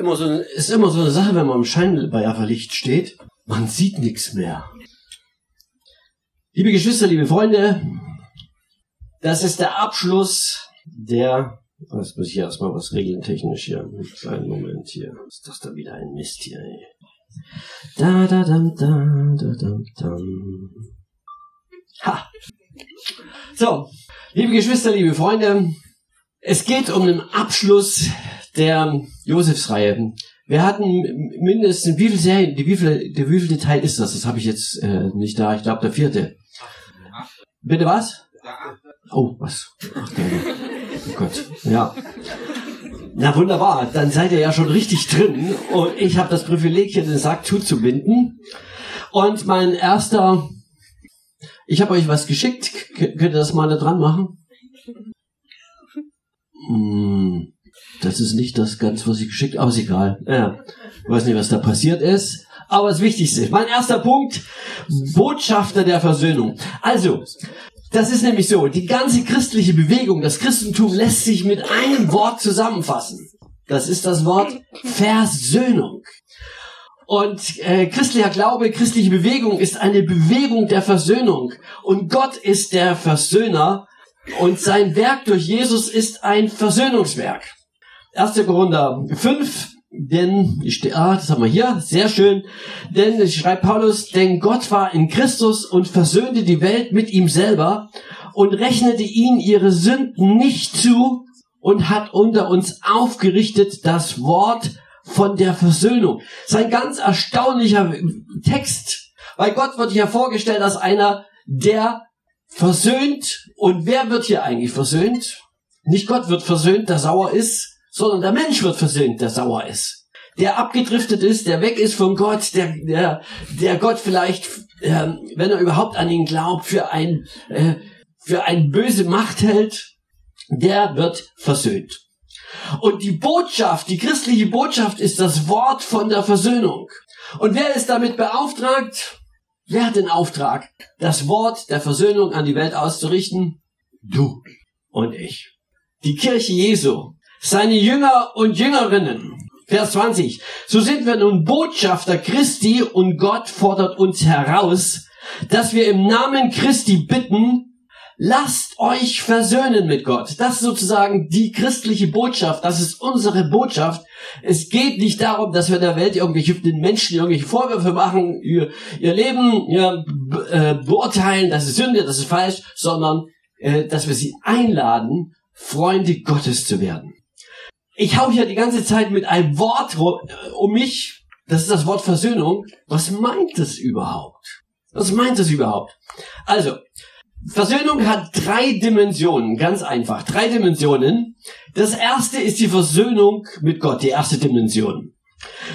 Immer so, ist immer so eine Sache, wenn man im Scheinwerferlicht steht. Man sieht nichts mehr. Liebe Geschwister, liebe Freunde, das ist der Abschluss der, was muss ich erstmal was regeln technisch hier. Einen Moment hier. Ist das da wieder ein Mist hier, ey. Da, da, dam, da, da, dam, dam. Ha! So, liebe Geschwister, liebe Freunde, es geht um den Abschluss der Josefsreihe. Wir hatten mindestens, wie viele Serien, wie viele, der wievielte Teil ist das? Das habe ich jetzt äh, nicht da. Ich glaube, der vierte. Bitte was? Oh, was? Ach, der, oh Gott. Ja. Na wunderbar, dann seid ihr ja schon richtig drin. Und ich habe das Privileg, hier den Sack zuzubinden. Und mein erster, ich habe euch was geschickt. K könnt ihr das mal da dran machen? Hm, das ist nicht das ganz, was ich geschickt aber ist egal. Ja, ich weiß nicht, was da passiert ist. Aber das Wichtigste, mein erster Punkt, Botschafter der Versöhnung. Also, das ist nämlich so, die ganze christliche Bewegung, das Christentum lässt sich mit einem Wort zusammenfassen. Das ist das Wort Versöhnung. Und äh, christlicher Glaube, christliche Bewegung ist eine Bewegung der Versöhnung. Und Gott ist der Versöhner und sein Werk durch Jesus ist ein Versöhnungswerk. 1. Korinther 5, denn, ah, das haben wir hier, sehr schön, denn, schreibt Paulus, denn Gott war in Christus und versöhnte die Welt mit ihm selber und rechnete ihnen ihre Sünden nicht zu und hat unter uns aufgerichtet das Wort von der Versöhnung. Das ist ein ganz erstaunlicher Text, weil Gott wird hier vorgestellt als einer, der versöhnt. Und wer wird hier eigentlich versöhnt? Nicht Gott wird versöhnt, der sauer ist, sondern der Mensch wird versöhnt, der sauer ist. Der abgedriftet ist, der weg ist von Gott, der, der, der Gott vielleicht, äh, wenn er überhaupt an ihn glaubt, für ein, äh, für ein böse Macht hält, der wird versöhnt. Und die Botschaft, die christliche Botschaft ist das Wort von der Versöhnung. Und wer ist damit beauftragt? Wer hat den Auftrag, das Wort der Versöhnung an die Welt auszurichten? Du und ich. Die Kirche Jesu, seine Jünger und Jüngerinnen. Vers 20. So sind wir nun Botschafter Christi und Gott fordert uns heraus, dass wir im Namen Christi bitten, lasst euch versöhnen mit Gott. Das ist sozusagen die christliche Botschaft. Das ist unsere Botschaft. Es geht nicht darum, dass wir der Welt irgendwelche den Menschen irgendwelche Vorwürfe machen, ihr, ihr Leben ja, äh, beurteilen, das ist Sünde, das ist falsch, sondern äh, dass wir sie einladen, Freunde Gottes zu werden. Ich hau hier die ganze Zeit mit einem Wort um mich. Das ist das Wort Versöhnung. Was meint es überhaupt? Was meint es überhaupt? Also, Versöhnung hat drei Dimensionen, ganz einfach. Drei Dimensionen. Das erste ist die Versöhnung mit Gott, die erste Dimension.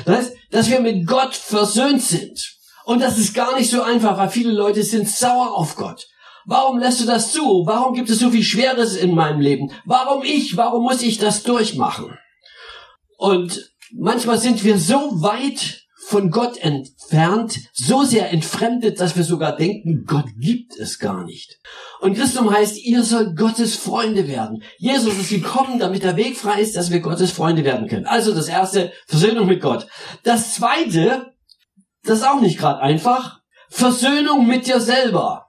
Das heißt, dass wir mit Gott versöhnt sind. Und das ist gar nicht so einfach, weil viele Leute sind sauer auf Gott. Warum lässt du das zu? Warum gibt es so viel Schweres in meinem Leben? Warum ich? Warum muss ich das durchmachen? Und manchmal sind wir so weit von Gott entfernt, so sehr entfremdet, dass wir sogar denken, Gott gibt es gar nicht. Und Christum heißt, ihr sollt Gottes Freunde werden. Jesus ist gekommen, damit der Weg frei ist, dass wir Gottes Freunde werden können. Also das erste, Versöhnung mit Gott. Das zweite, das ist auch nicht gerade einfach, Versöhnung mit dir selber.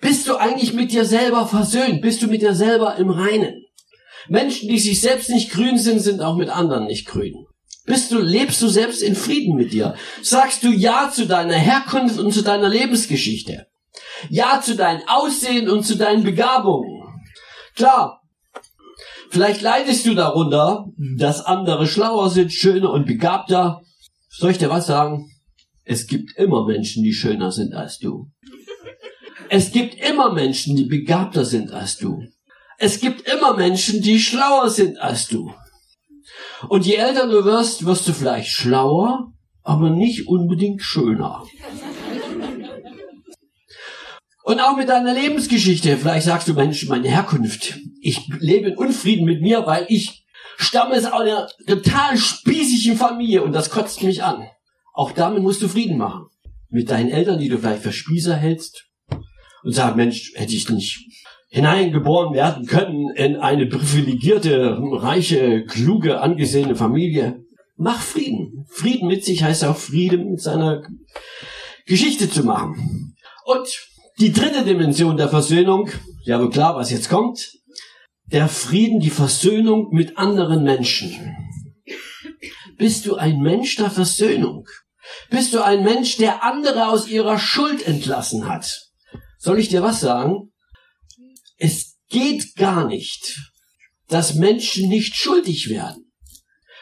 Bist du eigentlich mit dir selber versöhnt? Bist du mit dir selber im Reinen? Menschen, die sich selbst nicht grün sind, sind auch mit anderen nicht grün. Bist du, lebst du selbst in Frieden mit dir? Sagst du Ja zu deiner Herkunft und zu deiner Lebensgeschichte? Ja zu deinem Aussehen und zu deinen Begabungen? Klar. Vielleicht leidest du darunter, dass andere schlauer sind, schöner und begabter. Soll ich dir was sagen? Es gibt immer Menschen, die schöner sind als du. Es gibt immer Menschen, die begabter sind als du. Es gibt immer Menschen, die schlauer sind als du. Und je älter du wirst, wirst du vielleicht schlauer, aber nicht unbedingt schöner. Und auch mit deiner Lebensgeschichte. Vielleicht sagst du, Mensch, meine Herkunft. Ich lebe in Unfrieden mit mir, weil ich stamme aus einer total spießigen Familie und das kotzt mich an. Auch damit musst du Frieden machen. Mit deinen Eltern, die du vielleicht für Spießer hältst und sagst, Mensch, hätte ich nicht hineingeboren werden können in eine privilegierte, reiche, kluge, angesehene Familie. Mach Frieden. Frieden mit sich heißt auch Frieden mit seiner Geschichte zu machen. Und die dritte Dimension der Versöhnung, ja wohl klar, was jetzt kommt, der Frieden, die Versöhnung mit anderen Menschen. Bist du ein Mensch der Versöhnung? Bist du ein Mensch, der andere aus ihrer Schuld entlassen hat? Soll ich dir was sagen? Es geht gar nicht, dass Menschen nicht schuldig werden.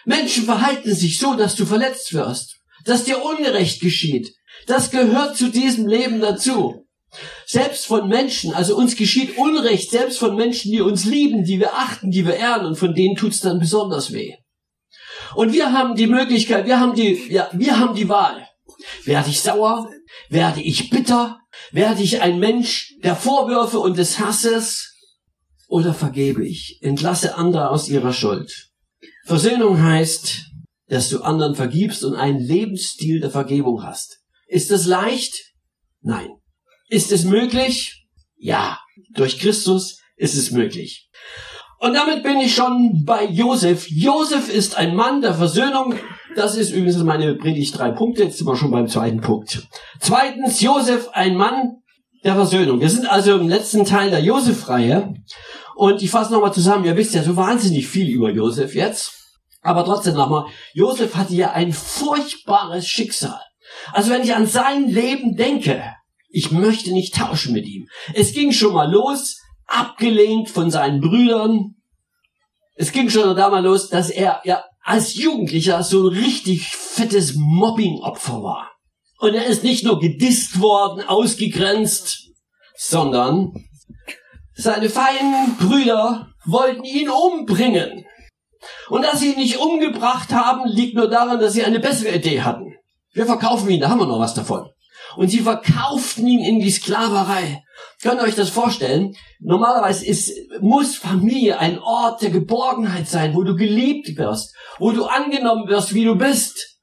Menschen verhalten sich so, dass du verletzt wirst, dass dir Ungerecht geschieht. Das gehört zu diesem Leben dazu. Selbst von Menschen, also uns geschieht Unrecht, selbst von Menschen, die uns lieben, die wir achten, die wir ehren und von denen tut's dann besonders weh. Und wir haben die Möglichkeit, wir haben die, ja, wir haben die Wahl. Werde ich sauer? Werde ich bitter? Werde ich ein Mensch der Vorwürfe und des Hasses? Oder vergebe ich? Entlasse andere aus ihrer Schuld. Versöhnung heißt, dass du anderen vergibst und einen Lebensstil der Vergebung hast. Ist das leicht? Nein. Ist es möglich? Ja, durch Christus ist es möglich. Und damit bin ich schon bei Josef. Josef ist ein Mann der Versöhnung. Das ist übrigens meine Predigt drei Punkte. Jetzt sind wir schon beim zweiten Punkt. Zweitens, Josef, ein Mann der Versöhnung. Wir sind also im letzten Teil der Josef-Reihe. Und ich fasse nochmal zusammen. Ihr wisst ja so wahnsinnig viel über Josef jetzt. Aber trotzdem nochmal. Josef hatte ja ein furchtbares Schicksal. Also wenn ich an sein Leben denke, ich möchte nicht tauschen mit ihm. Es ging schon mal los, abgelehnt von seinen Brüdern. Es ging schon da mal los, dass er ja als Jugendlicher so ein richtig fettes Mobbing-Opfer war. Und er ist nicht nur gedisst worden, ausgegrenzt, sondern seine feinen Brüder wollten ihn umbringen. Und dass sie ihn nicht umgebracht haben, liegt nur daran, dass sie eine bessere Idee hatten. Wir verkaufen ihn, da haben wir noch was davon und sie verkauften ihn in die Sklaverei. Könnt ihr euch das vorstellen? Normalerweise ist, muss Familie ein Ort der Geborgenheit sein, wo du geliebt wirst, wo du angenommen wirst, wie du bist.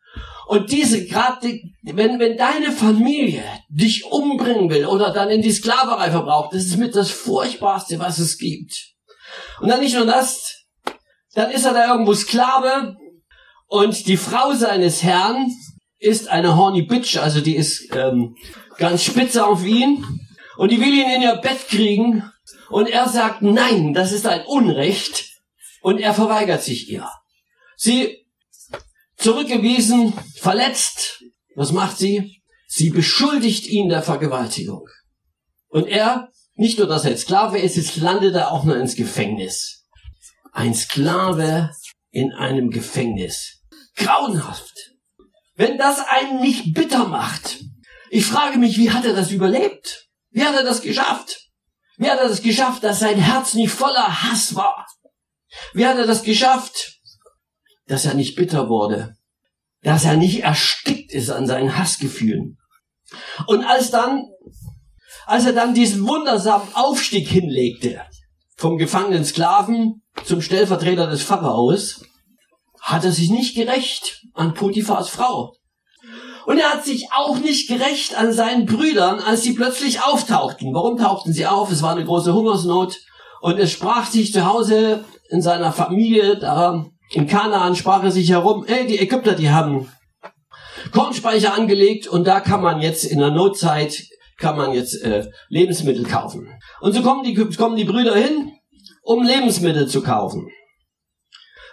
Und diese, gerade, wenn, wenn deine Familie dich umbringen will oder dann in die Sklaverei verbraucht, das ist mit das Furchtbarste, was es gibt. Und dann nicht nur das, dann ist er da irgendwo Sklave und die Frau seines Herrn ist eine horny Bitch, also die ist ähm, ganz spitze auf ihn und die will ihn in ihr Bett kriegen und er sagt, nein, das ist ein Unrecht und er verweigert sich ihr. Sie zurückgewiesen, verletzt, was macht sie? Sie beschuldigt ihn der Vergewaltigung. Und er, nicht nur, dass er Sklave ist, jetzt landet er auch noch ins Gefängnis. Ein Sklave in einem Gefängnis. Grauenhaft wenn das einen nicht bitter macht. Ich frage mich, wie hat er das überlebt? Wie hat er das geschafft? Wie hat er das geschafft, dass sein Herz nicht voller Hass war? Wie hat er das geschafft, dass er nicht bitter wurde? Dass er nicht erstickt ist an seinen Hassgefühlen? Und als dann, als er dann diesen wundersamen Aufstieg hinlegte, vom gefangenen Sklaven zum Stellvertreter des Pharaos, hat er sich nicht gerecht an Potiphars Frau. Und er hat sich auch nicht gerecht an seinen Brüdern, als sie plötzlich auftauchten. Warum tauchten sie auf? Es war eine große Hungersnot. Und es sprach sich zu Hause in seiner Familie, da in Kanaan sprach er sich herum, ey, die Ägypter, die haben Kornspeicher angelegt und da kann man jetzt in der Notzeit, kann man jetzt äh, Lebensmittel kaufen. Und so kommen die, kommen die Brüder hin, um Lebensmittel zu kaufen.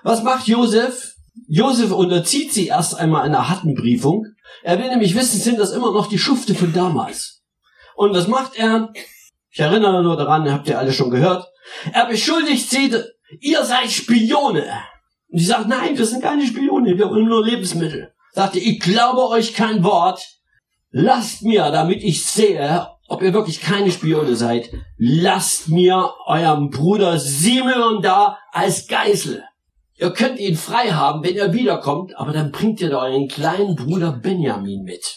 Was macht Josef? Josef unterzieht sie erst einmal einer Hattenbriefung. Er will nämlich wissen, sind das immer noch die Schufte von damals? Und was macht er? Ich erinnere nur daran, habt ihr alle schon gehört. Er beschuldigt sie, ihr seid Spione. Und sie sagt, nein, wir sind keine Spione, wir wollen nur Lebensmittel. Sagte, ich glaube euch kein Wort. Lasst mir, damit ich sehe, ob ihr wirklich keine Spione seid, lasst mir eurem Bruder Simeon da als Geißel. Ihr könnt ihn frei haben, wenn er wiederkommt, aber dann bringt ihr da euren kleinen Bruder Benjamin mit.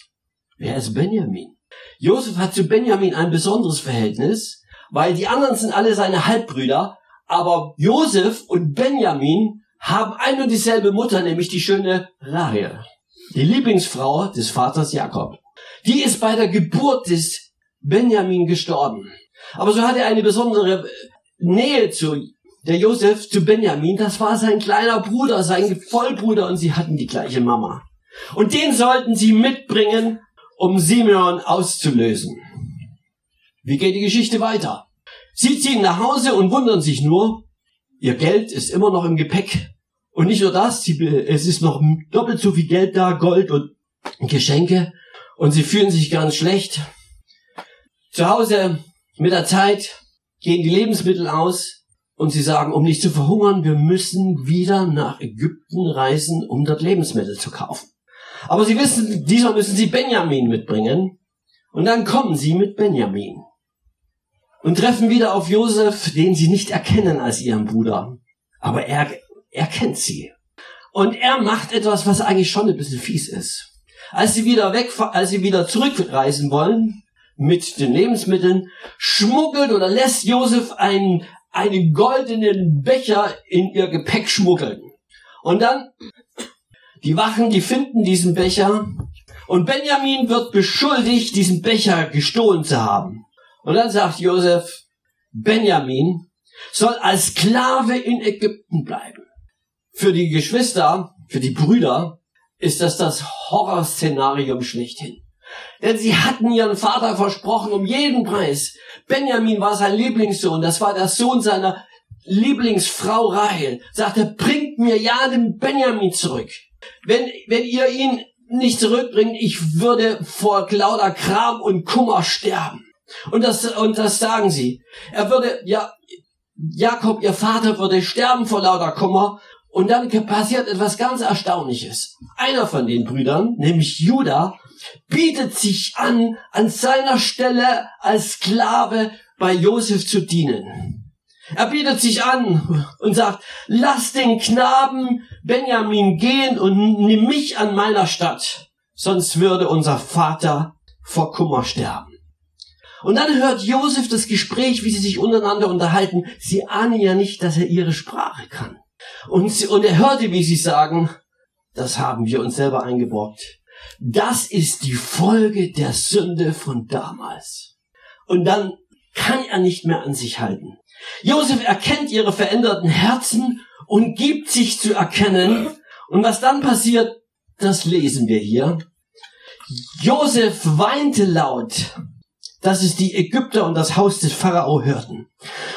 Wer ist Benjamin? Josef hat zu Benjamin ein besonderes Verhältnis, weil die anderen sind alle seine Halbbrüder, aber Josef und Benjamin haben ein und dieselbe Mutter, nämlich die schöne Rahel, die Lieblingsfrau des Vaters Jakob. Die ist bei der Geburt des Benjamin gestorben. Aber so hat er eine besondere Nähe zu der Josef zu Benjamin. Das war sein kleiner Bruder, sein Vollbruder und sie hatten die gleiche Mama. Und den sollten sie mitbringen, um Simeon auszulösen. Wie geht die Geschichte weiter? Sie ziehen nach Hause und wundern sich nur, ihr Geld ist immer noch im Gepäck. Und nicht nur das, es ist noch doppelt so viel Geld da, Gold und Geschenke. Und sie fühlen sich ganz schlecht. Zu Hause mit der Zeit gehen die Lebensmittel aus und sie sagen, um nicht zu verhungern, wir müssen wieder nach Ägypten reisen, um dort Lebensmittel zu kaufen. Aber sie wissen, diesmal müssen sie Benjamin mitbringen. Und dann kommen sie mit Benjamin und treffen wieder auf Josef, den sie nicht erkennen als ihren Bruder. Aber er, er kennt sie. Und er macht etwas, was eigentlich schon ein bisschen fies ist. Als sie wieder weg, als sie wieder zurückreisen wollen, mit den Lebensmitteln, schmuggelt oder lässt Josef einen, einen goldenen Becher in ihr Gepäck schmuggeln. Und dann, die Wachen, die finden diesen Becher und Benjamin wird beschuldigt, diesen Becher gestohlen zu haben. Und dann sagt Josef, Benjamin soll als Sklave in Ägypten bleiben. Für die Geschwister, für die Brüder, ist das das Horrorszenarium schlechthin. Denn sie hatten ihren Vater versprochen um jeden Preis. Benjamin war sein Lieblingssohn, das war der Sohn seiner Lieblingsfrau Rahel. Sagte, bringt mir ja den Benjamin zurück. Wenn, wenn ihr ihn nicht zurückbringt, ich würde vor lauter Kram und Kummer sterben. Und das, und das sagen sie. Er würde, ja, Jakob, ihr Vater würde sterben vor lauter Kummer. Und dann passiert etwas ganz Erstaunliches. Einer von den Brüdern, nämlich Judah, bietet sich an, an seiner Stelle als Sklave bei Josef zu dienen. Er bietet sich an und sagt, lass den Knaben Benjamin gehen und nimm mich an meiner Stadt, sonst würde unser Vater vor Kummer sterben. Und dann hört Josef das Gespräch, wie sie sich untereinander unterhalten. Sie ahnen ja nicht, dass er ihre Sprache kann. Und, sie, und er hörte, wie sie sagen, das haben wir uns selber eingebrockt. Das ist die Folge der Sünde von damals. Und dann kann er nicht mehr an sich halten. Josef erkennt ihre veränderten Herzen und gibt sich zu erkennen. Und was dann passiert, das lesen wir hier. Josef weinte laut, dass es die Ägypter und das Haus des Pharao hörten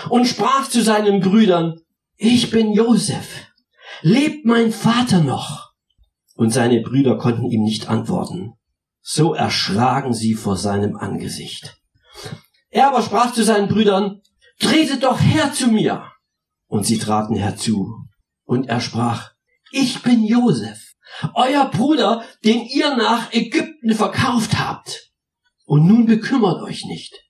und sprach zu seinen Brüdern, ich bin Josef, lebt mein Vater noch? Und seine Brüder konnten ihm nicht antworten. So erschragen sie vor seinem Angesicht. Er aber sprach zu seinen Brüdern, tretet doch her zu mir. Und sie traten herzu. Und er sprach, ich bin Josef, euer Bruder, den ihr nach Ägypten verkauft habt. Und nun bekümmert euch nicht.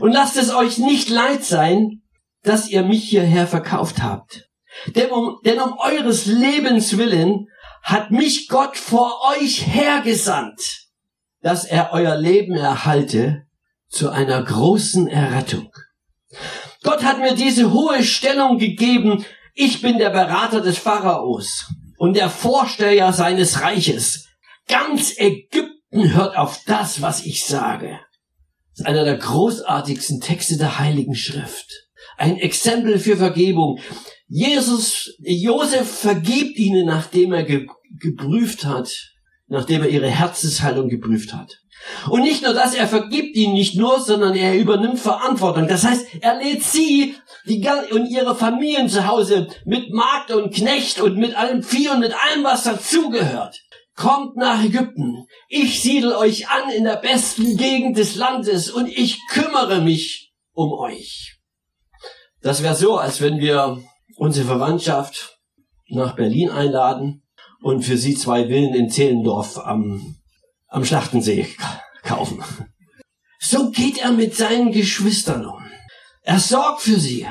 Und lasst es euch nicht leid sein, dass ihr mich hierher verkauft habt. Denn um, denn um eures Lebens willen hat mich Gott vor euch hergesandt, dass er euer Leben erhalte zu einer großen Errettung. Gott hat mir diese hohe Stellung gegeben. Ich bin der Berater des Pharaos und der Vorsteher seines Reiches. Ganz Ägypten hört auf das, was ich sage. Das ist einer der großartigsten Texte der Heiligen Schrift. Ein Exempel für Vergebung. Jesus, Josef vergibt ihnen, nachdem er ge geprüft hat, nachdem er ihre Herzenshaltung geprüft hat. Und nicht nur das, er vergibt ihnen nicht nur, sondern er übernimmt Verantwortung. Das heißt, er lädt sie die, und ihre Familien zu Hause mit Magd und Knecht und mit allem Vieh und mit allem, was dazugehört. Kommt nach Ägypten. Ich siedel euch an in der besten Gegend des Landes und ich kümmere mich um euch. Das wäre so, als wenn wir unsere Verwandtschaft nach Berlin einladen und für sie zwei Villen in Zehlendorf am, am Schlachtensee kaufen. So geht er mit seinen Geschwistern um. Er sorgt für sie.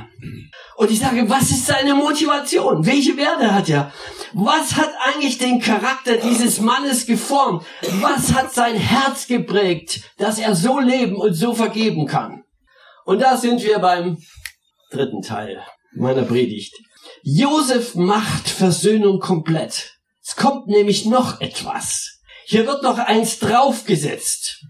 Und ich sage, was ist seine Motivation? Welche Werte hat er? Was hat eigentlich den Charakter dieses Mannes geformt? Was hat sein Herz geprägt, dass er so leben und so vergeben kann? Und da sind wir beim dritten Teil meiner Predigt. Josef macht Versöhnung komplett. Es kommt nämlich noch etwas. Hier wird noch eins draufgesetzt.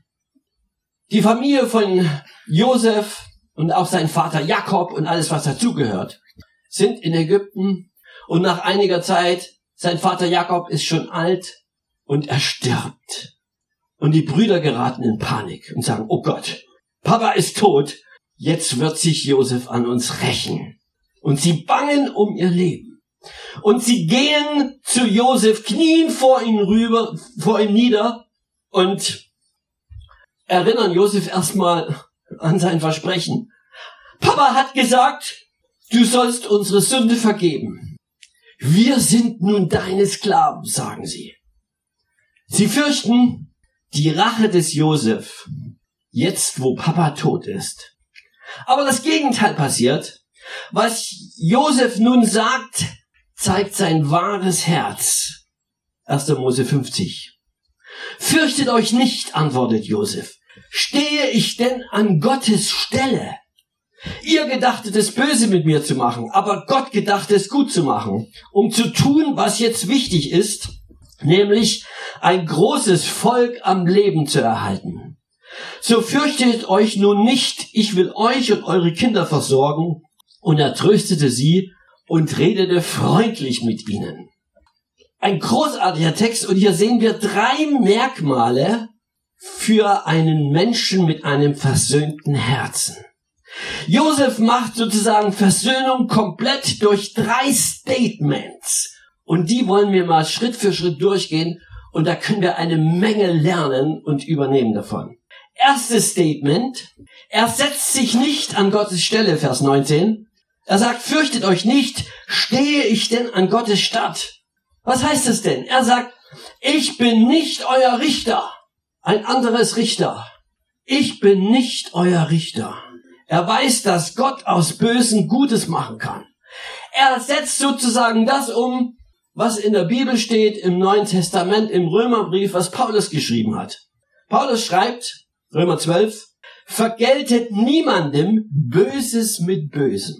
Die Familie von Josef und auch sein Vater Jakob und alles, was dazugehört, sind in Ägypten und nach einiger Zeit, sein Vater Jakob ist schon alt und er stirbt. Und die Brüder geraten in Panik und sagen, oh Gott, Papa ist tot, jetzt wird sich Josef an uns rächen. Und sie bangen um ihr Leben. Und sie gehen zu Josef, knien vor ihm rüber, vor ihm nieder und erinnern Josef erstmal an sein Versprechen. Papa hat gesagt, du sollst unsere Sünde vergeben. Wir sind nun deine Sklaven, sagen sie. Sie fürchten die Rache des Josef, jetzt wo Papa tot ist. Aber das Gegenteil passiert. Was Josef nun sagt, zeigt sein wahres Herz. 1. Mose 50. Fürchtet euch nicht, antwortet Josef. Stehe ich denn an Gottes Stelle? Ihr gedachtet es böse mit mir zu machen, aber Gott gedachte es gut zu machen, um zu tun, was jetzt wichtig ist, nämlich ein großes Volk am Leben zu erhalten. So fürchtet euch nun nicht, ich will euch und eure Kinder versorgen. Und er tröstete sie und redete freundlich mit ihnen. Ein großartiger Text und hier sehen wir drei Merkmale für einen Menschen mit einem versöhnten Herzen. Josef macht sozusagen Versöhnung komplett durch drei Statements. Und die wollen wir mal Schritt für Schritt durchgehen. Und da können wir eine Menge lernen und übernehmen davon. Erstes Statement. Er setzt sich nicht an Gottes Stelle, Vers 19. Er sagt, fürchtet euch nicht, stehe ich denn an Gottes Stadt? Was heißt es denn? Er sagt, ich bin nicht euer Richter. Ein anderes Richter. Ich bin nicht euer Richter. Er weiß, dass Gott aus Bösen Gutes machen kann. Er setzt sozusagen das um, was in der Bibel steht, im Neuen Testament, im Römerbrief, was Paulus geschrieben hat. Paulus schreibt, Römer 12, vergeltet niemandem Böses mit Bösem.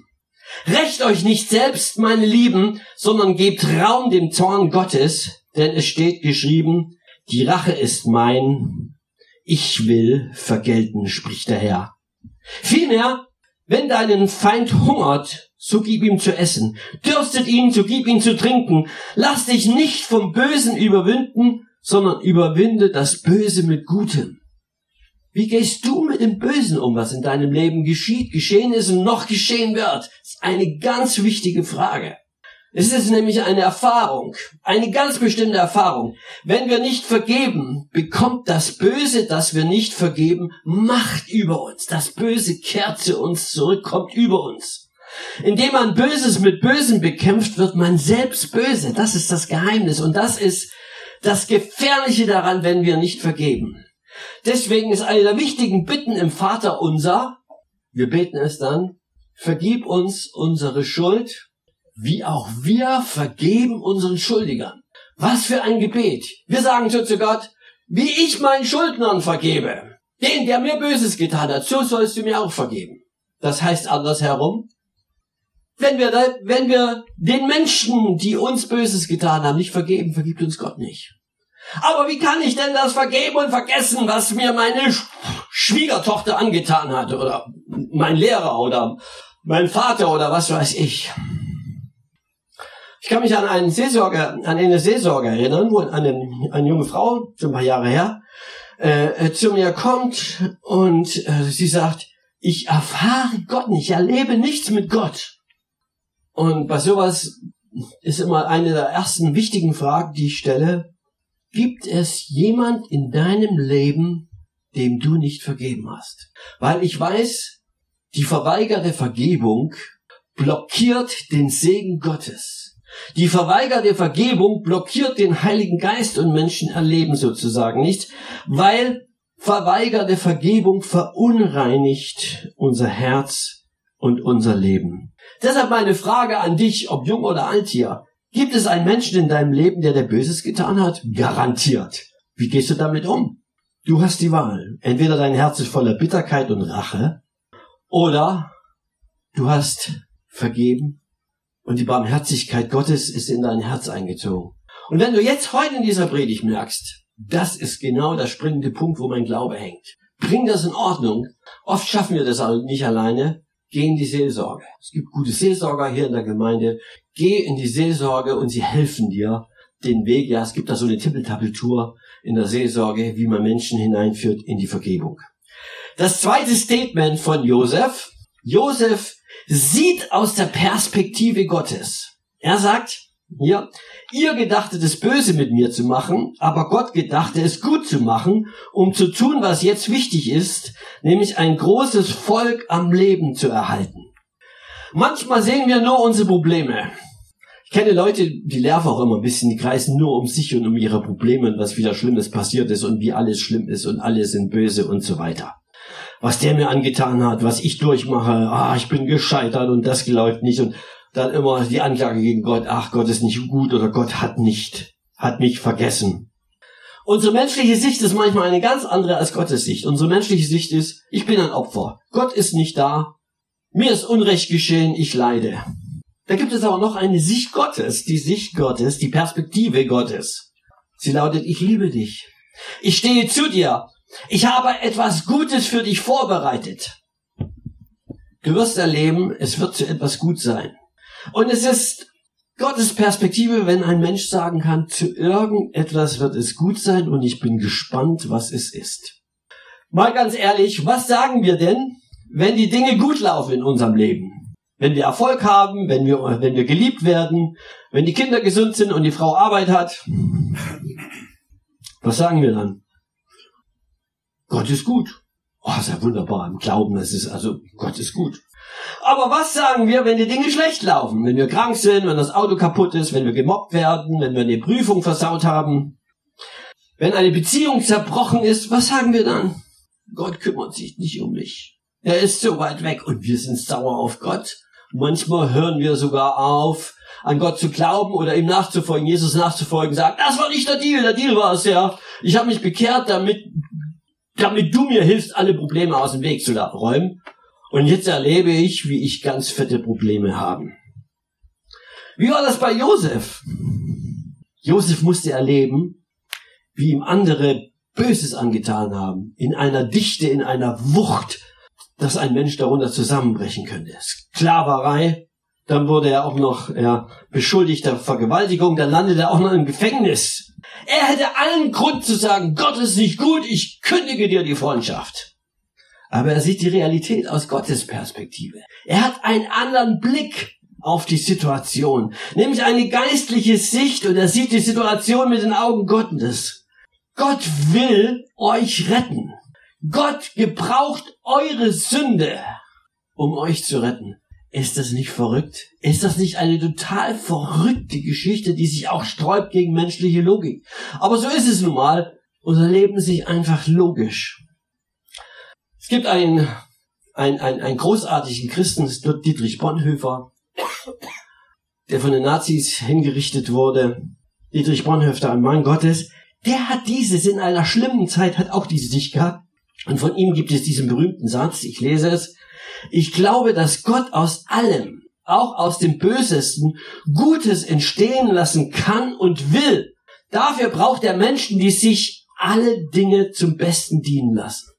Recht euch nicht selbst, meine Lieben, sondern gebt Raum dem Zorn Gottes, denn es steht geschrieben, die Rache ist mein, ich will vergelten, spricht der Herr. Vielmehr, wenn deinen Feind hungert, so gib ihm zu essen. Dürstet ihn, so gib ihm zu trinken. Lass dich nicht vom Bösen überwinden, sondern überwinde das Böse mit Gutem. Wie gehst du mit dem Bösen um, was in deinem Leben geschieht, geschehen ist und noch geschehen wird? Das ist eine ganz wichtige Frage. Es ist nämlich eine Erfahrung, eine ganz bestimmte Erfahrung. Wenn wir nicht vergeben, bekommt das Böse, das wir nicht vergeben, Macht über uns. Das Böse kehrt zu uns zurück, kommt über uns. Indem man Böses mit Bösen bekämpft, wird man selbst böse. Das ist das Geheimnis. Und das ist das Gefährliche daran, wenn wir nicht vergeben. Deswegen ist eine der wichtigen Bitten im Vater unser, wir beten es dann, vergib uns unsere Schuld, wie auch wir vergeben unseren Schuldigern. Was für ein Gebet. Wir sagen so zu Gott, wie ich meinen Schuldnern vergebe, den, der mir Böses getan hat, so sollst du mir auch vergeben. Das heißt andersherum, wenn wir, wenn wir den Menschen, die uns Böses getan haben, nicht vergeben, vergibt uns Gott nicht. Aber wie kann ich denn das vergeben und vergessen, was mir meine Schwiegertochter angetan hat oder mein Lehrer oder mein Vater oder was weiß ich? Ich kann mich an einen Seelsorger, an eine Seelsorge erinnern, wo eine, eine junge Frau, schon ein paar Jahre her, äh, äh, zu mir kommt und äh, sie sagt, ich erfahre Gott nicht, ich erlebe nichts mit Gott. Und bei sowas ist immer eine der ersten wichtigen Fragen, die ich stelle, gibt es jemand in deinem Leben, dem du nicht vergeben hast? Weil ich weiß, die verweigerte Vergebung blockiert den Segen Gottes. Die verweigerte Vergebung blockiert den Heiligen Geist und Menschen erleben sozusagen nicht, weil verweigerte Vergebung verunreinigt unser Herz und unser Leben. Deshalb meine Frage an dich, ob jung oder alt hier. Gibt es einen Menschen in deinem Leben, der dir Böses getan hat? Garantiert. Wie gehst du damit um? Du hast die Wahl. Entweder dein Herz ist voller Bitterkeit und Rache oder du hast vergeben und die Barmherzigkeit Gottes ist in dein Herz eingezogen. Und wenn du jetzt heute in dieser Predigt merkst, das ist genau der springende Punkt, wo mein Glaube hängt. Bring das in Ordnung. Oft schaffen wir das nicht alleine. Geh in die Seelsorge. Es gibt gute Seelsorger hier in der Gemeinde. Geh in die Seelsorge und sie helfen dir den Weg. Ja, es gibt da so eine Tippeltappeltour in der Seelsorge, wie man Menschen hineinführt in die Vergebung. Das zweite Statement von Josef. Josef sieht aus der Perspektive Gottes. Er sagt, hier, ihr gedachtet es böse mit mir zu machen, aber Gott gedachte es gut zu machen, um zu tun, was jetzt wichtig ist, nämlich ein großes Volk am Leben zu erhalten. Manchmal sehen wir nur unsere Probleme. Ich kenne Leute, die lerven auch immer ein bisschen, die kreisen nur um sich und um ihre Probleme und was wieder Schlimmes passiert ist und wie alles schlimm ist und alle sind böse und so weiter. Was der mir angetan hat, was ich durchmache, ah, ich bin gescheitert und das läuft nicht und dann immer die Anklage gegen Gott, ach, Gott ist nicht gut oder Gott hat nicht, hat mich vergessen. Unsere menschliche Sicht ist manchmal eine ganz andere als Gottes Sicht. Unsere menschliche Sicht ist, ich bin ein Opfer. Gott ist nicht da. Mir ist Unrecht geschehen, ich leide. Da gibt es aber noch eine Sicht Gottes, die Sicht Gottes, die Perspektive Gottes. Sie lautet, ich liebe dich. Ich stehe zu dir. Ich habe etwas Gutes für dich vorbereitet. Du wirst erleben, es wird zu etwas gut sein. Und es ist Gottes Perspektive, wenn ein Mensch sagen kann, zu irgendetwas wird es gut sein und ich bin gespannt, was es ist. Mal ganz ehrlich, was sagen wir denn, wenn die Dinge gut laufen in unserem Leben? Wenn wir Erfolg haben, wenn wir, wenn wir geliebt werden, wenn die Kinder gesund sind und die Frau Arbeit hat. Was sagen wir dann? Gott ist gut. Oh, ist ja wunderbar im Glauben, es ist also, Gott ist gut. Aber was sagen wir, wenn die Dinge schlecht laufen? Wenn wir krank sind, wenn das Auto kaputt ist, wenn wir gemobbt werden, wenn wir eine Prüfung versaut haben? Wenn eine Beziehung zerbrochen ist, was sagen wir dann? Gott kümmert sich nicht um mich. Er ist so weit weg und wir sind sauer auf Gott. Manchmal hören wir sogar auf, an Gott zu glauben oder ihm nachzufolgen, Jesus nachzufolgen, sagen, das war nicht der Deal, der Deal war es ja. Ich habe mich bekehrt, damit, damit du mir hilfst, alle Probleme aus dem Weg zu räumen. Und jetzt erlebe ich, wie ich ganz fette Probleme habe. Wie war das bei Josef? Josef musste erleben, wie ihm andere Böses angetan haben, in einer Dichte, in einer Wucht, dass ein Mensch darunter zusammenbrechen könnte. Sklaverei, dann wurde er auch noch ja, beschuldigt der Vergewaltigung, dann landete er auch noch im Gefängnis. Er hätte allen Grund zu sagen, Gott ist nicht gut, ich kündige dir die Freundschaft aber er sieht die Realität aus Gottes Perspektive. Er hat einen anderen Blick auf die Situation, nämlich eine geistliche Sicht und er sieht die Situation mit den Augen Gottes. Gott will euch retten. Gott gebraucht eure Sünde, um euch zu retten. Ist das nicht verrückt? Ist das nicht eine total verrückte Geschichte, die sich auch sträubt gegen menschliche Logik? Aber so ist es nun mal. Unser Leben ist nicht einfach logisch. Es gibt einen, einen, einen, einen großartigen Christen, Dietrich Bonhoeffer, der von den Nazis hingerichtet wurde. Dietrich Bonhoeffer, ein Mann Gottes, der hat dieses in einer schlimmen Zeit, hat auch diese Sicht gehabt. Und von ihm gibt es diesen berühmten Satz, ich lese es, ich glaube, dass Gott aus allem, auch aus dem Bösesten, Gutes entstehen lassen kann und will. Dafür braucht er Menschen, die sich alle Dinge zum Besten dienen lassen.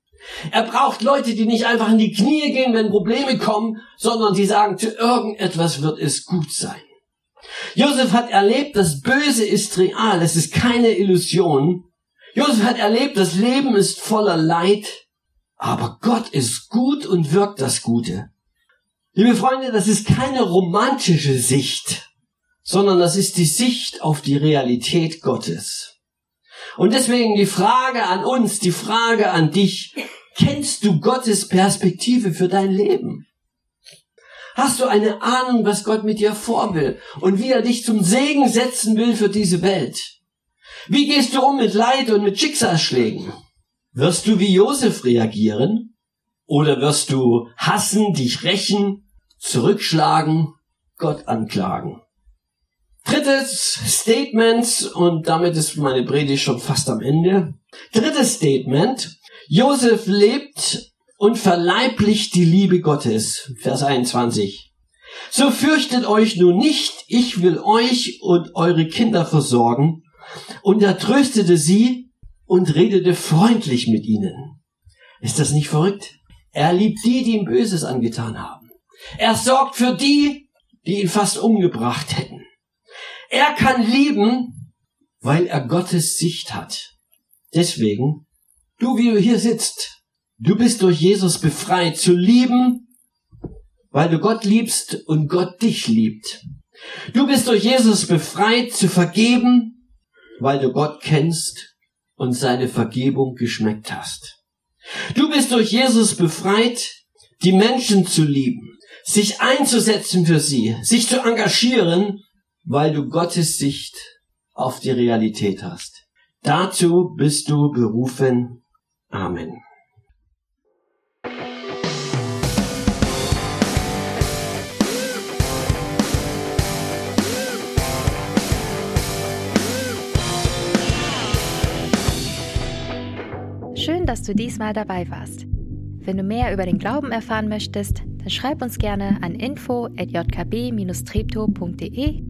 Er braucht Leute, die nicht einfach in die Knie gehen, wenn Probleme kommen, sondern die sagen, zu irgendetwas wird es gut sein. Josef hat erlebt, das Böse ist real, es ist keine Illusion. Josef hat erlebt, das Leben ist voller Leid, aber Gott ist gut und wirkt das Gute. Liebe Freunde, das ist keine romantische Sicht, sondern das ist die Sicht auf die Realität Gottes. Und deswegen die Frage an uns, die Frage an dich, Kennst du Gottes Perspektive für dein Leben? Hast du eine Ahnung, was Gott mit dir vorwill und wie er dich zum Segen setzen will für diese Welt? Wie gehst du um mit Leid und mit Schicksalsschlägen? Wirst du wie Josef reagieren? Oder wirst du hassen, dich rächen, zurückschlagen, Gott anklagen? Drittes Statement, und damit ist meine Predigt schon fast am Ende. Drittes Statement. Josef lebt und verleiblicht die Liebe Gottes. Vers 21. So fürchtet euch nun nicht, ich will euch und eure Kinder versorgen. Und er tröstete sie und redete freundlich mit ihnen. Ist das nicht verrückt? Er liebt die, die ihm Böses angetan haben. Er sorgt für die, die ihn fast umgebracht hätten. Er kann lieben, weil er Gottes Sicht hat. Deswegen, du wie du hier sitzt, du bist durch Jesus befreit zu lieben, weil du Gott liebst und Gott dich liebt. Du bist durch Jesus befreit zu vergeben, weil du Gott kennst und seine Vergebung geschmeckt hast. Du bist durch Jesus befreit, die Menschen zu lieben, sich einzusetzen für sie, sich zu engagieren, weil du Gottes Sicht auf die Realität hast. Dazu bist du berufen. Amen. Schön, dass du diesmal dabei warst. Wenn du mehr über den Glauben erfahren möchtest, dann schreib uns gerne an info@jkb-treptow.de